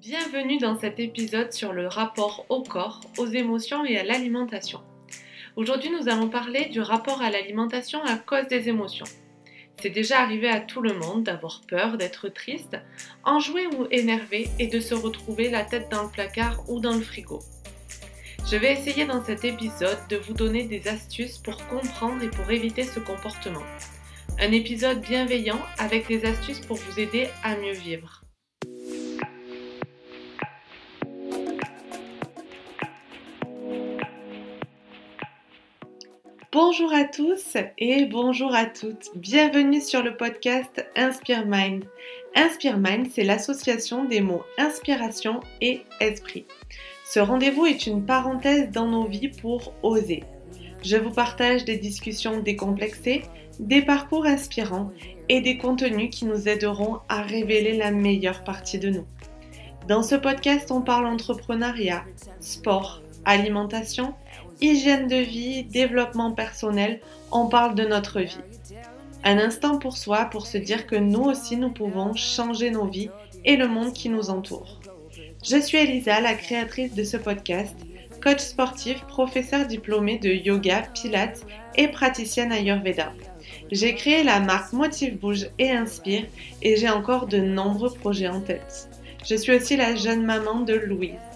Bienvenue dans cet épisode sur le rapport au corps, aux émotions et à l'alimentation. Aujourd'hui, nous allons parler du rapport à l'alimentation à cause des émotions. C'est déjà arrivé à tout le monde d'avoir peur, d'être triste, enjoué ou énervé et de se retrouver la tête dans le placard ou dans le frigo. Je vais essayer dans cet épisode de vous donner des astuces pour comprendre et pour éviter ce comportement. Un épisode bienveillant avec des astuces pour vous aider à mieux vivre. Bonjour à tous et bonjour à toutes. Bienvenue sur le podcast Inspire Mind. Inspire Mind, c'est l'association des mots inspiration et esprit. Ce rendez-vous est une parenthèse dans nos vies pour oser. Je vous partage des discussions décomplexées, des parcours inspirants et des contenus qui nous aideront à révéler la meilleure partie de nous. Dans ce podcast, on parle entrepreneuriat, sport, alimentation, hygiène de vie, développement personnel, on parle de notre vie. Un instant pour soi pour se dire que nous aussi nous pouvons changer nos vies et le monde qui nous entoure. Je suis Elisa, la créatrice de ce podcast, coach sportif, professeur diplômé de yoga, pilates et praticienne Ayurveda. J'ai créé la marque Motive Bouge et Inspire et j'ai encore de nombreux projets en tête. Je suis aussi la jeune maman de Louise.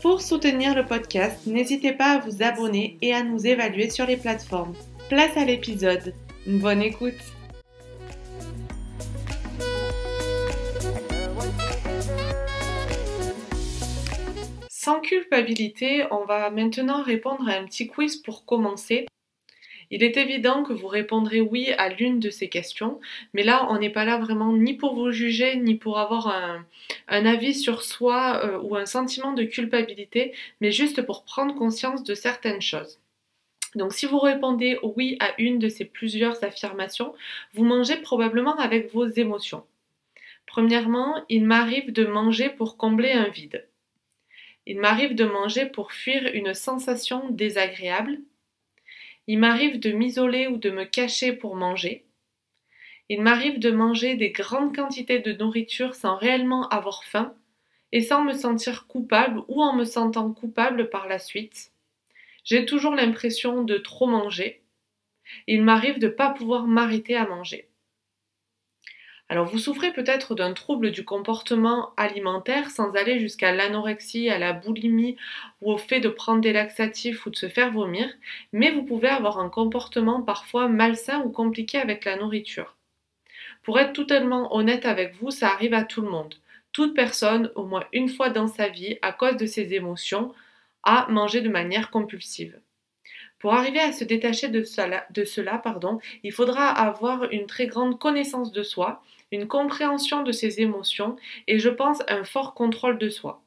Pour soutenir le podcast, n'hésitez pas à vous abonner et à nous évaluer sur les plateformes. Place à l'épisode. Bonne écoute. Sans culpabilité, on va maintenant répondre à un petit quiz pour commencer. Il est évident que vous répondrez oui à l'une de ces questions, mais là, on n'est pas là vraiment ni pour vous juger, ni pour avoir un, avis sur soi euh, ou un sentiment de culpabilité, mais juste pour prendre conscience de certaines choses. Donc si vous répondez oui à une de ces plusieurs affirmations, vous mangez probablement avec vos émotions. Premièrement, il m'arrive de manger pour combler un vide. Il m'arrive de manger pour fuir une sensation désagréable. Il m'arrive de m'isoler ou de me cacher pour manger. Il m'arrive de manger des grandes quantités de nourriture sans réellement avoir faim et sans me sentir coupable ou en me sentant coupable par la suite. J'ai toujours l'impression de trop manger. Il m'arrive de ne pas pouvoir m'arrêter à manger. Alors vous souffrez peut-être d'un trouble du comportement alimentaire sans aller jusqu'à l'anorexie, à la boulimie ou au fait de prendre des laxatifs ou de se faire vomir, mais vous pouvez avoir un comportement parfois malsain ou compliqué avec la nourriture. Pour être totalement honnête avec vous, ça arrive à tout le monde. Toute personne, au moins une fois dans sa vie, à cause de ses émotions, a mangé de manière compulsive. Pour arriver à se détacher de cela, pardon, il faudra avoir une très grande connaissance de soi, une compréhension de ses émotions et je pense un fort contrôle de soi.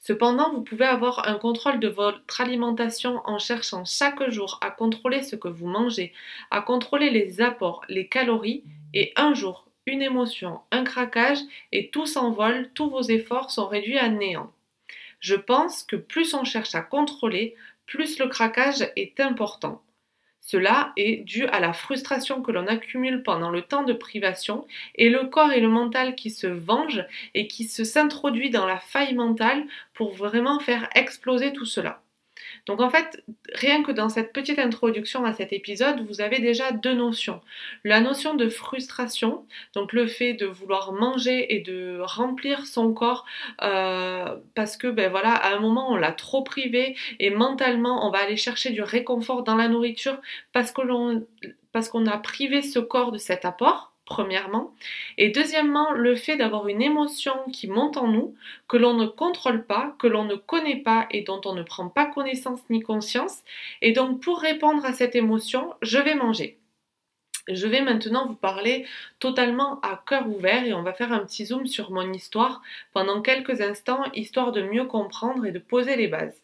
Cependant, vous pouvez avoir un contrôle de votre alimentation en cherchant chaque jour à contrôler ce que vous mangez, à contrôler les apports, les calories, et un jour, une émotion, un craquage, et tout s'envole, tous vos efforts sont réduits à néant. Je pense que plus on cherche à contrôler, plus le craquage est important. Cela est dû à la frustration que l'on accumule pendant le temps de privation et le corps et le mental qui se vengent et qui se s'introduit dans la faille mentale pour vraiment faire exploser tout cela. Donc en fait, rien que dans cette petite introduction à cet épisode, vous avez déjà deux notions. La notion de frustration, donc le fait de vouloir manger et de remplir son corps euh, parce que ben voilà, à un moment on l'a trop privé et mentalement on va aller chercher du réconfort dans la nourriture parce que l'on parce qu'on a privé ce corps de cet apport premièrement. Et deuxièmement, le fait d'avoir une émotion qui monte en nous, que l'on ne contrôle pas, que l'on ne connaît pas et dont on ne prend pas connaissance ni conscience. Et donc pour répondre à cette émotion, je vais manger. Je vais maintenant vous parler totalement à cœur ouvert et on va faire un petit zoom sur mon histoire pendant quelques instants, histoire de mieux comprendre et de poser les bases.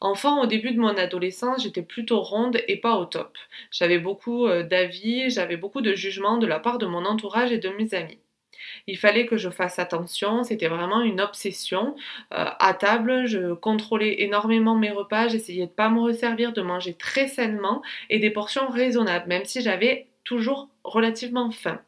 Enfant, au début de mon adolescence, j'étais plutôt ronde et pas au top. J'avais beaucoup euh, d'avis, j'avais beaucoup de jugements de la part de mon entourage et de mes amis. Il fallait que je fasse attention, c'était vraiment une obsession. Euh, à table, je contrôlais énormément mes repas, j'essayais de pas me resservir, de manger très sainement et des portions raisonnables, même si j'avais toujours relativement faim.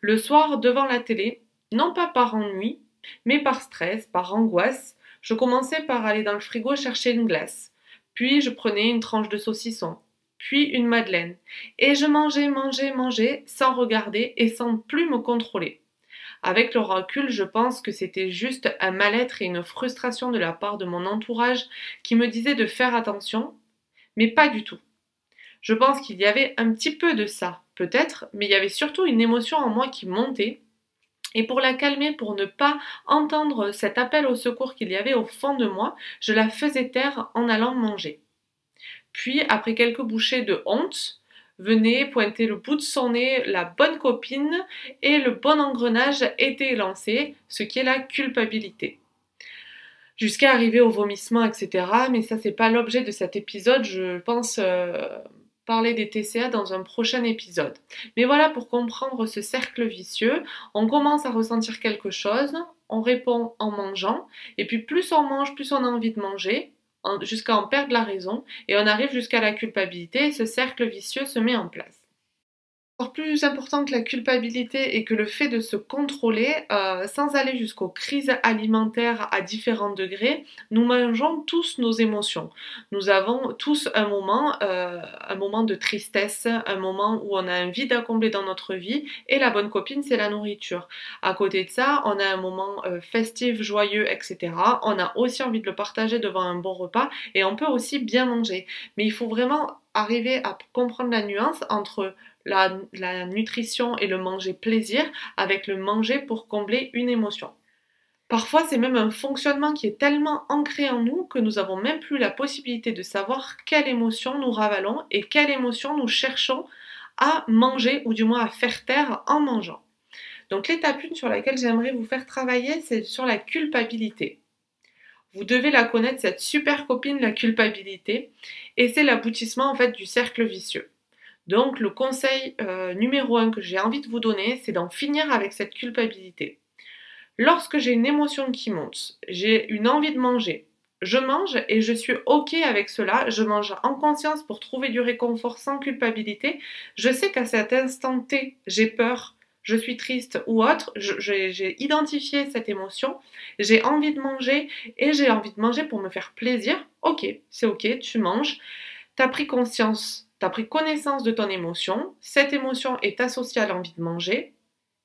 Le soir, devant la télé, non pas par ennui, Mais par stress, par angoisse, je commençais par aller dans le frigo chercher une glace. Puis je prenais une tranche de saucisson, puis une madeleine. Et je mangeais, mangeais, mangeais, sans regarder et sans plus me contrôler. Avec le recul, je pense que c'était juste un mal-être et une frustration de la part de mon entourage qui me disait de faire attention, mais pas du tout. Je pense qu'il y avait un petit peu de ça, peut-être, mais il y avait surtout une émotion en moi qui montait. Et pour la calmer, pour ne pas entendre cet appel au secours qu'il y avait au fond de moi, je la faisais taire en allant manger. Puis, après quelques bouchées de honte, venait pointer le bout de son nez la bonne copine et le bon engrenage était lancé, ce qui est la culpabilité. Jusqu'à arriver au vomissement, etc. Mais ça, c'est pas l'objet de cet épisode. Je pense euh, parler des TCA dans un prochain épisode. Mais voilà, pour comprendre ce cercle vicieux, on commence à ressentir quelque chose, on répond en mangeant, et puis plus on mange, plus on a envie de manger, jusqu'à en perdre la raison, et on arrive jusqu'à la culpabilité, ce cercle vicieux se met en place plus important que la culpabilité et que le fait de se contrôler, euh, sans aller jusqu'aux crises alimentaires à différents degrés, nous mangeons tous nos émotions. Nous avons tous un moment, euh, un moment de tristesse, un moment où on a un vide à combler dans notre vie, et la bonne copine, c'est la nourriture. À côté de ça, on a un moment euh, festif, joyeux, etc. On a aussi envie de le partager devant un bon repas, et on peut aussi bien manger. Mais il faut vraiment arriver à comprendre la nuance entre la, nutrition et le manger plaisir avec le manger pour combler une émotion. Parfois, c'est même un fonctionnement qui est tellement ancré en nous que nous n'avons même plus la possibilité de savoir quelle émotion nous ravalons et quelle émotion nous cherchons à manger ou du moins à faire taire en mangeant. Donc l'étape 1 sur laquelle j'aimerais vous faire travailler, c'est sur la culpabilité. Vous devez la connaître, cette super copine, la culpabilité, et c'est l'aboutissement en fait du cercle vicieux. Donc le conseil euh, numéro un que j'ai envie de vous donner, c'est d'en finir avec cette culpabilité. Lorsque j'ai une émotion qui monte, j'ai une envie de manger, je mange et je suis OK avec cela, je mange en conscience pour trouver du réconfort sans culpabilité, je sais qu'à cet instant T, j'ai peur, je suis triste ou autre, j'ai identifié cette émotion, j'ai envie de manger et j'ai envie de manger pour me faire plaisir, ok, c'est ok, tu manges, tu as pris conscience tu as pris connaissance de ton émotion, cette émotion est associée à l'envie de manger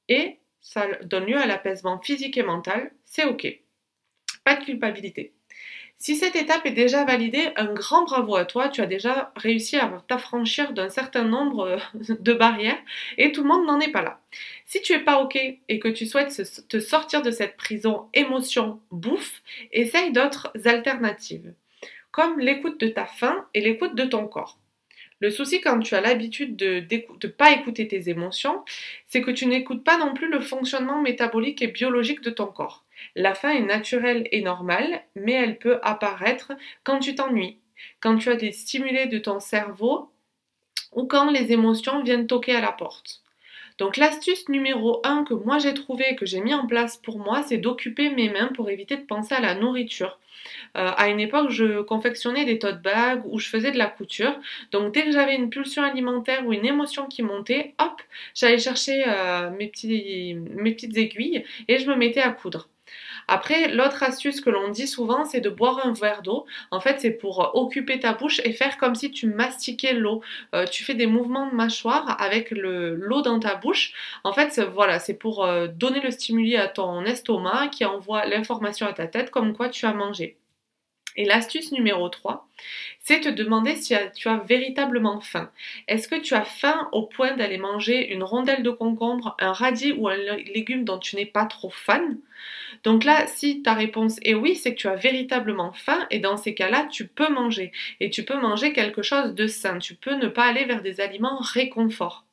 et ça donne lieu à l'apaisement physique et mental, c'est ok. Pas de culpabilité. Si cette étape est déjà validée, un grand bravo à toi, tu as déjà réussi à t'affranchir d'un certain nombre de barrières et tout le monde n'en est pas là. Si tu es pas OK et que tu souhaites te sortir de cette prison émotion bouffe, essaye d'autres alternatives, comme l'écoute de ta faim et l'écoute de ton corps. Le souci quand tu as l'habitude de ne pas écouter tes émotions, c'est que tu n'écoutes pas non plus le fonctionnement métabolique et biologique de ton corps. La faim est naturelle et normale, mais elle peut apparaître quand tu t'ennuies, quand tu as des stimulés de ton cerveau ou quand les émotions viennent toquer à la porte. Donc l'astuce numéro 1 que moi j'ai trouvé, que j'ai mis en place pour moi, c'est d'occuper mes mains pour éviter de penser à la nourriture. Euh, à une époque, je confectionnais des tote bags ou je faisais de la couture. Donc dès que j'avais une pulsion alimentaire ou une émotion qui montait, hop, j'allais chercher euh, mes, petites aiguilles et je me mettais à coudre. Après, l'autre astuce que l'on dit souvent, c'est de boire un verre d'eau. En fait, c'est pour occuper ta bouche et faire comme si tu mastiquais l'eau. Euh, tu fais des mouvements de mâchoire avec l'eau dans ta bouche. En fait, voilà, c'est pour donner le stimuli à ton estomac qui envoie l'information à ta tête comme quoi tu as mangé. Et l'astuce numéro 3, c'est te demander si tu as véritablement faim. Est-ce que tu as faim au point d'aller manger une rondelle de concombre, un radis ou un légume dont tu n'es pas trop fan? Donc là, si ta réponse est oui, c'est que tu as véritablement faim et dans ces cas-là, tu peux manger. Et tu peux manger quelque chose de sain. Tu peux ne pas aller vers des aliments réconfort.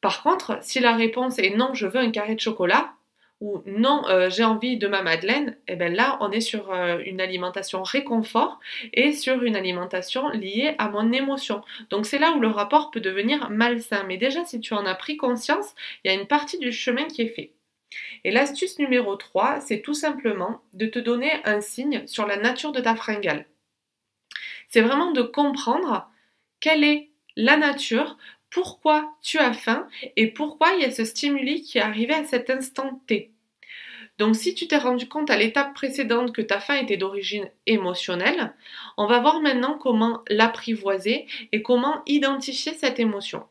Par contre, si la réponse est non, je veux un carré de chocolat, ou non, euh, j'ai envie de ma madeleine, et eh bien là, on est sur euh, une alimentation réconfort et sur une alimentation liée à mon émotion. Donc c'est là où le rapport peut devenir malsain. Mais déjà, si tu en as pris conscience, il y a une partie du chemin qui est fait. Et l'astuce numéro 3, c'est tout simplement de te donner un signe sur la nature de ta fringale. C'est vraiment de comprendre quelle est la nature pourquoi tu as faim et pourquoi il y a ce stimuli qui est arrivé à cet instant T. Donc si tu t'es rendu compte à l'étape précédente que ta faim était d'origine émotionnelle, on va voir maintenant comment l'apprivoiser et comment identifier cette émotion.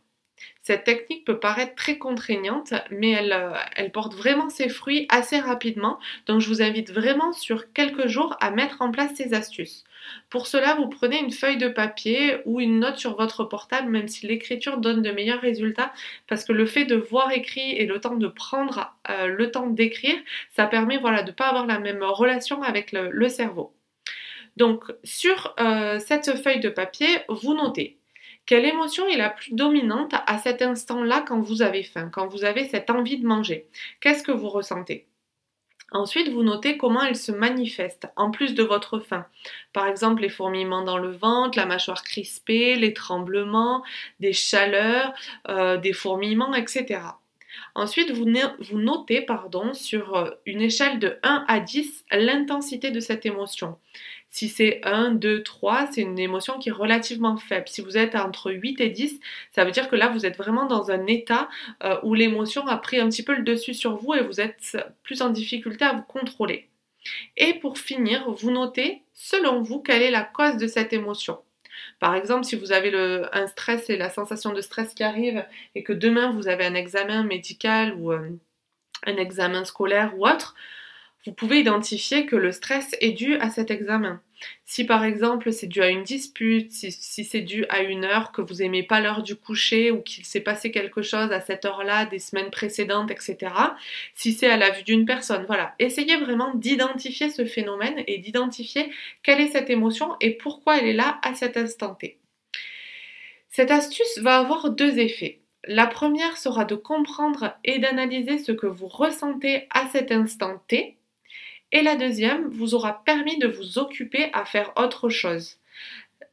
Cette technique peut paraître très contraignante, mais elle, euh, elle, porte vraiment ses fruits assez rapidement. Donc je vous invite vraiment sur quelques jours à mettre en place ces astuces. Pour cela, vous prenez une feuille de papier ou une note sur votre portable, même si l'écriture donne de meilleurs résultats, parce que le fait de voir écrit et le temps de prendre euh, le temps d'écrire, ça permet voilà, de ne pas avoir la même relation avec le, cerveau. Donc sur euh, cette feuille de papier, vous notez quelle émotion est la plus dominante à cet instant-là quand vous avez faim, quand vous avez cette envie de manger? Qu'est-ce que vous ressentez? Ensuite, vous notez comment elle se manifeste, en plus de votre faim. Par exemple, les fourmillements dans le ventre, la mâchoire crispée, les tremblements, des chaleurs, euh, des fourmillements, etc. Ensuite, vous, notez sur euh, une échelle de 1 à 10 l'intensité de cette émotion. Si c'est 1, 2, 3, c'est une émotion qui est relativement faible. Si vous êtes entre 8 et 10, ça veut dire que là, vous êtes vraiment dans un état euh, où l'émotion a pris un petit peu le dessus sur vous et vous êtes plus en difficulté à vous contrôler. Et pour finir, vous notez, selon vous, quelle est la cause de cette émotion. Par exemple, si vous avez un stress et la sensation de stress qui arrive et que demain vous avez un examen médical ou euh, un examen scolaire ou autre, vous pouvez identifier que le stress est dû à cet examen. Si par exemple c'est dû à une dispute, si, c'est dû à une heure que vous n'aimez pas l'heure du coucher ou qu'il s'est passé quelque chose à cette heure-là des semaines précédentes, etc. Si c'est à la vue d'une personne, voilà. Essayez vraiment d'identifier ce phénomène et d'identifier quelle est cette émotion et pourquoi elle est là à cet instant T. Cette astuce va avoir deux effets. La première sera de comprendre et d'analyser ce que vous ressentez à cet instant T et la deuxième vous aura permis de vous occuper à faire autre chose.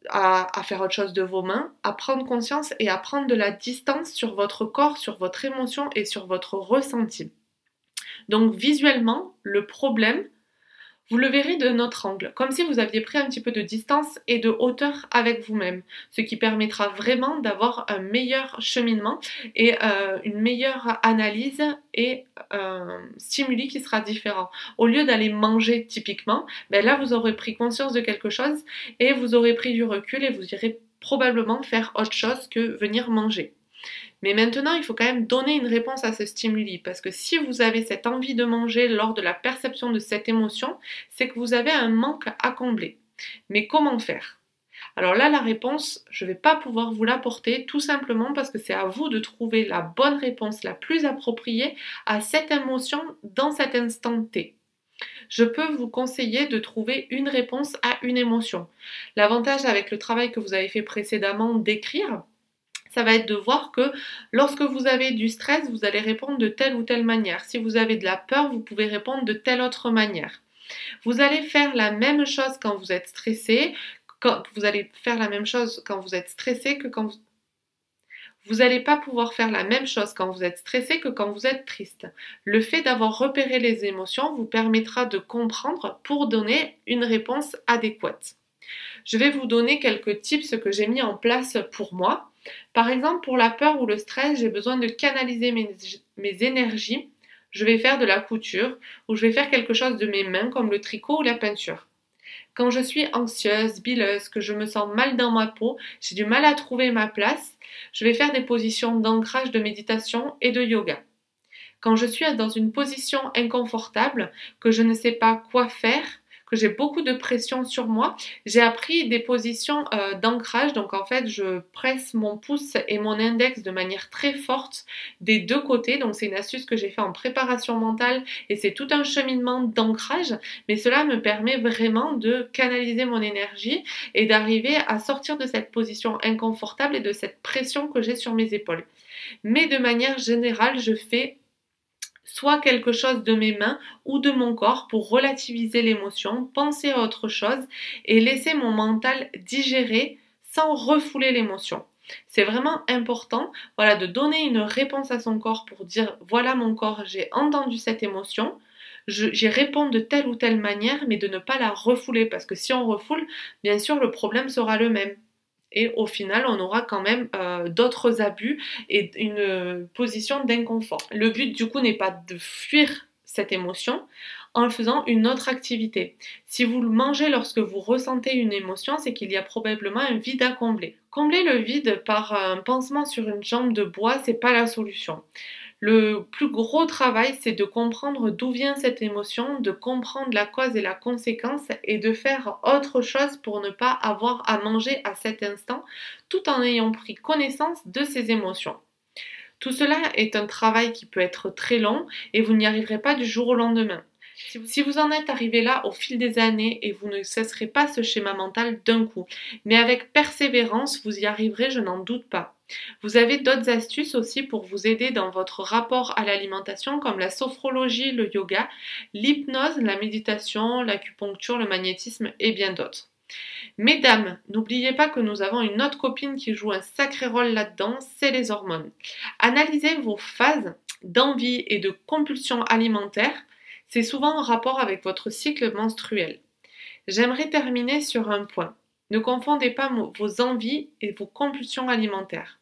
À, faire autre chose de vos mains, à prendre conscience et à prendre de la distance sur votre corps, sur votre émotion et sur votre ressenti. Donc visuellement, le problème, vous le verrez de notre angle, comme si vous aviez pris un petit peu de distance et de hauteur avec vous-même, ce qui permettra vraiment d'avoir un meilleur cheminement et euh, une meilleure analyse et un stimuli qui sera différent. Au lieu d'aller manger typiquement, ben là vous aurez pris conscience de quelque chose et vous aurez pris du recul et vous irez probablement faire autre chose que venir manger. Mais maintenant, il faut quand même donner une réponse à ce stimuli parce que si vous avez cette envie de manger lors de la perception de cette émotion, c'est que vous avez un manque à combler. Mais comment faire? Alors là, la réponse, je ne vais pas pouvoir vous l'apporter tout simplement parce que c'est à vous de trouver la bonne réponse, la plus appropriée à cette émotion dans cet instant T. Je peux vous conseiller de trouver une réponse à une émotion. L'avantage avec le travail que vous avez fait précédemment d'écrire, ça va être de voir que lorsque vous avez du stress, vous allez répondre de telle ou telle manière. Si vous avez de la peur, vous pouvez répondre de telle autre manière. Vous allez faire la même chose quand vous êtes stressé, vous allez faire la même chose quand vous êtes stressé que quand vous vous n'allez pas pouvoir faire la même chose quand vous êtes stressé que quand vous êtes triste. Le fait d'avoir repéré les émotions vous permettra de comprendre pour donner une réponse adéquate. Je vais vous donner quelques tips que j'ai mis en place pour moi. Par exemple, pour la peur ou le stress, j'ai besoin de canaliser mes, énergies. Je vais faire de la couture ou je vais faire quelque chose de mes mains comme le tricot ou la peinture. Quand je suis anxieuse, bileuse, que je me sens mal dans ma peau, j'ai du mal à trouver ma place, je vais faire des positions d'ancrage de méditation et de yoga. Quand je suis dans une position inconfortable, que je ne sais pas quoi faire, que j'ai beaucoup de pression sur moi, j'ai appris des positions euh, d'ancrage. Donc en fait, je presse mon pouce et mon index de manière très forte des deux côtés. Donc c'est une astuce que j'ai fait en préparation mentale et c'est tout un cheminement d'ancrage. Mais cela me permet vraiment de canaliser mon énergie et d'arriver à sortir de cette position inconfortable et de cette pression que j'ai sur mes épaules. Mais de manière générale, je fais soit quelque chose de mes mains ou de mon corps pour relativiser l'émotion, penser à autre chose et laisser mon mental digérer sans refouler l'émotion. C'est vraiment important voilà, de donner une réponse à son corps pour dire voilà mon corps, j'ai entendu cette émotion, j'y réponds de telle ou telle manière, mais de ne pas la refouler parce que si on refoule, bien sûr le problème sera le même et au final on aura quand même euh, d'autres abus et une position d'inconfort. Le but du coup n'est pas de fuir cette émotion en faisant une autre activité. Si vous mangez lorsque vous ressentez une émotion, c'est qu'il y a probablement un vide à combler. Combler le vide par un pansement sur une jambe de bois, c'est pas la solution. Le plus gros travail, c'est de comprendre d'où vient cette émotion, de comprendre la cause et la conséquence et de faire autre chose pour ne pas avoir à manger à cet instant tout en ayant pris connaissance de ces émotions. Tout cela est un travail qui peut être très long et vous n'y arriverez pas du jour au lendemain. Si vous en êtes arrivé là au fil des années et vous ne cesserez pas ce schéma mental d'un coup, mais avec persévérance, vous y arriverez, je n'en doute pas. Vous avez d'autres astuces aussi pour vous aider dans votre rapport à l'alimentation comme la sophrologie, le yoga, l'hypnose, la méditation, l'acupuncture, le magnétisme et bien d'autres. Mesdames, n'oubliez pas que nous avons une autre copine qui joue un sacré rôle là-dedans, c'est les hormones. Analysez vos phases d'envie et de compulsion alimentaire c'est souvent en rapport avec votre cycle menstruel. J'aimerais terminer sur un point. Ne confondez pas vos envies et vos compulsions alimentaires.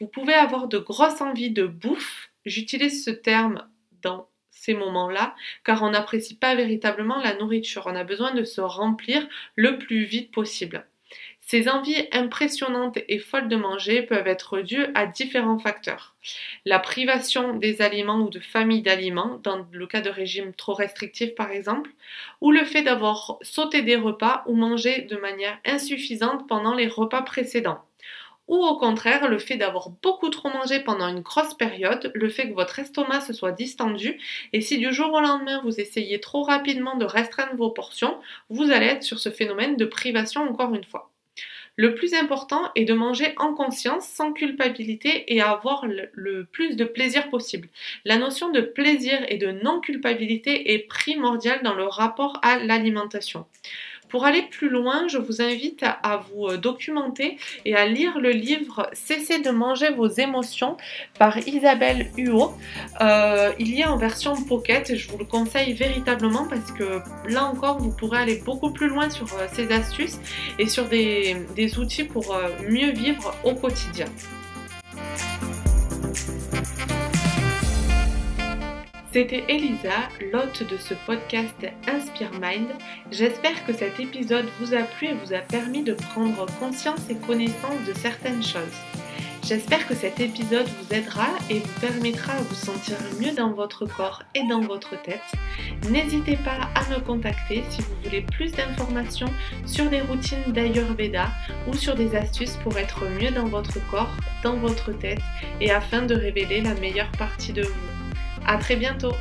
Vous pouvez avoir de grosses envies de bouffe, j'utilise ce terme dans ces moments-là, car on n'apprécie pas véritablement la nourriture. On a besoin de se remplir le plus vite possible. Ces envies impressionnantes et folles de manger peuvent être dues à différents facteurs. La privation des aliments ou de familles d'aliments, dans le cas de régimes trop restrictifs par exemple, ou le fait d'avoir sauté des repas ou mangé de manière insuffisante pendant les repas précédents. Ou au contraire, le fait d'avoir beaucoup trop mangé pendant une grosse période, le fait que votre estomac se soit distendu, et si du jour au lendemain vous essayez trop rapidement de restreindre vos portions, vous allez être sur ce phénomène de privation encore une fois. Le plus important est de manger en conscience, sans culpabilité et avoir le, plus de plaisir possible. La notion de plaisir et de non-culpabilité est primordiale dans le rapport à l'alimentation. Pour aller plus loin, je vous invite à, vous euh, documenter et à lire le livre Cessez de manger vos émotions par Isabelle Huot. Euh, il y a en version pocket et je vous le conseille véritablement parce que là encore, vous pourrez aller beaucoup plus loin sur euh, ces astuces et sur des outils pour mieux vivre au quotidien. C'était Elisa, l'hôte de ce podcast Inspire Mind. J'espère que cet épisode vous a plu et vous a permis de prendre conscience et connaissance de certaines choses. J'espère que cet épisode vous aidera et vous permettra de vous sentir mieux dans votre corps et dans votre tête. N'hésitez pas à me contacter si vous voulez plus d'informations sur des routines d'Ayurveda ou sur des astuces pour être mieux dans votre corps, dans votre tête et afin de révéler la meilleure partie de vous. À très bientôt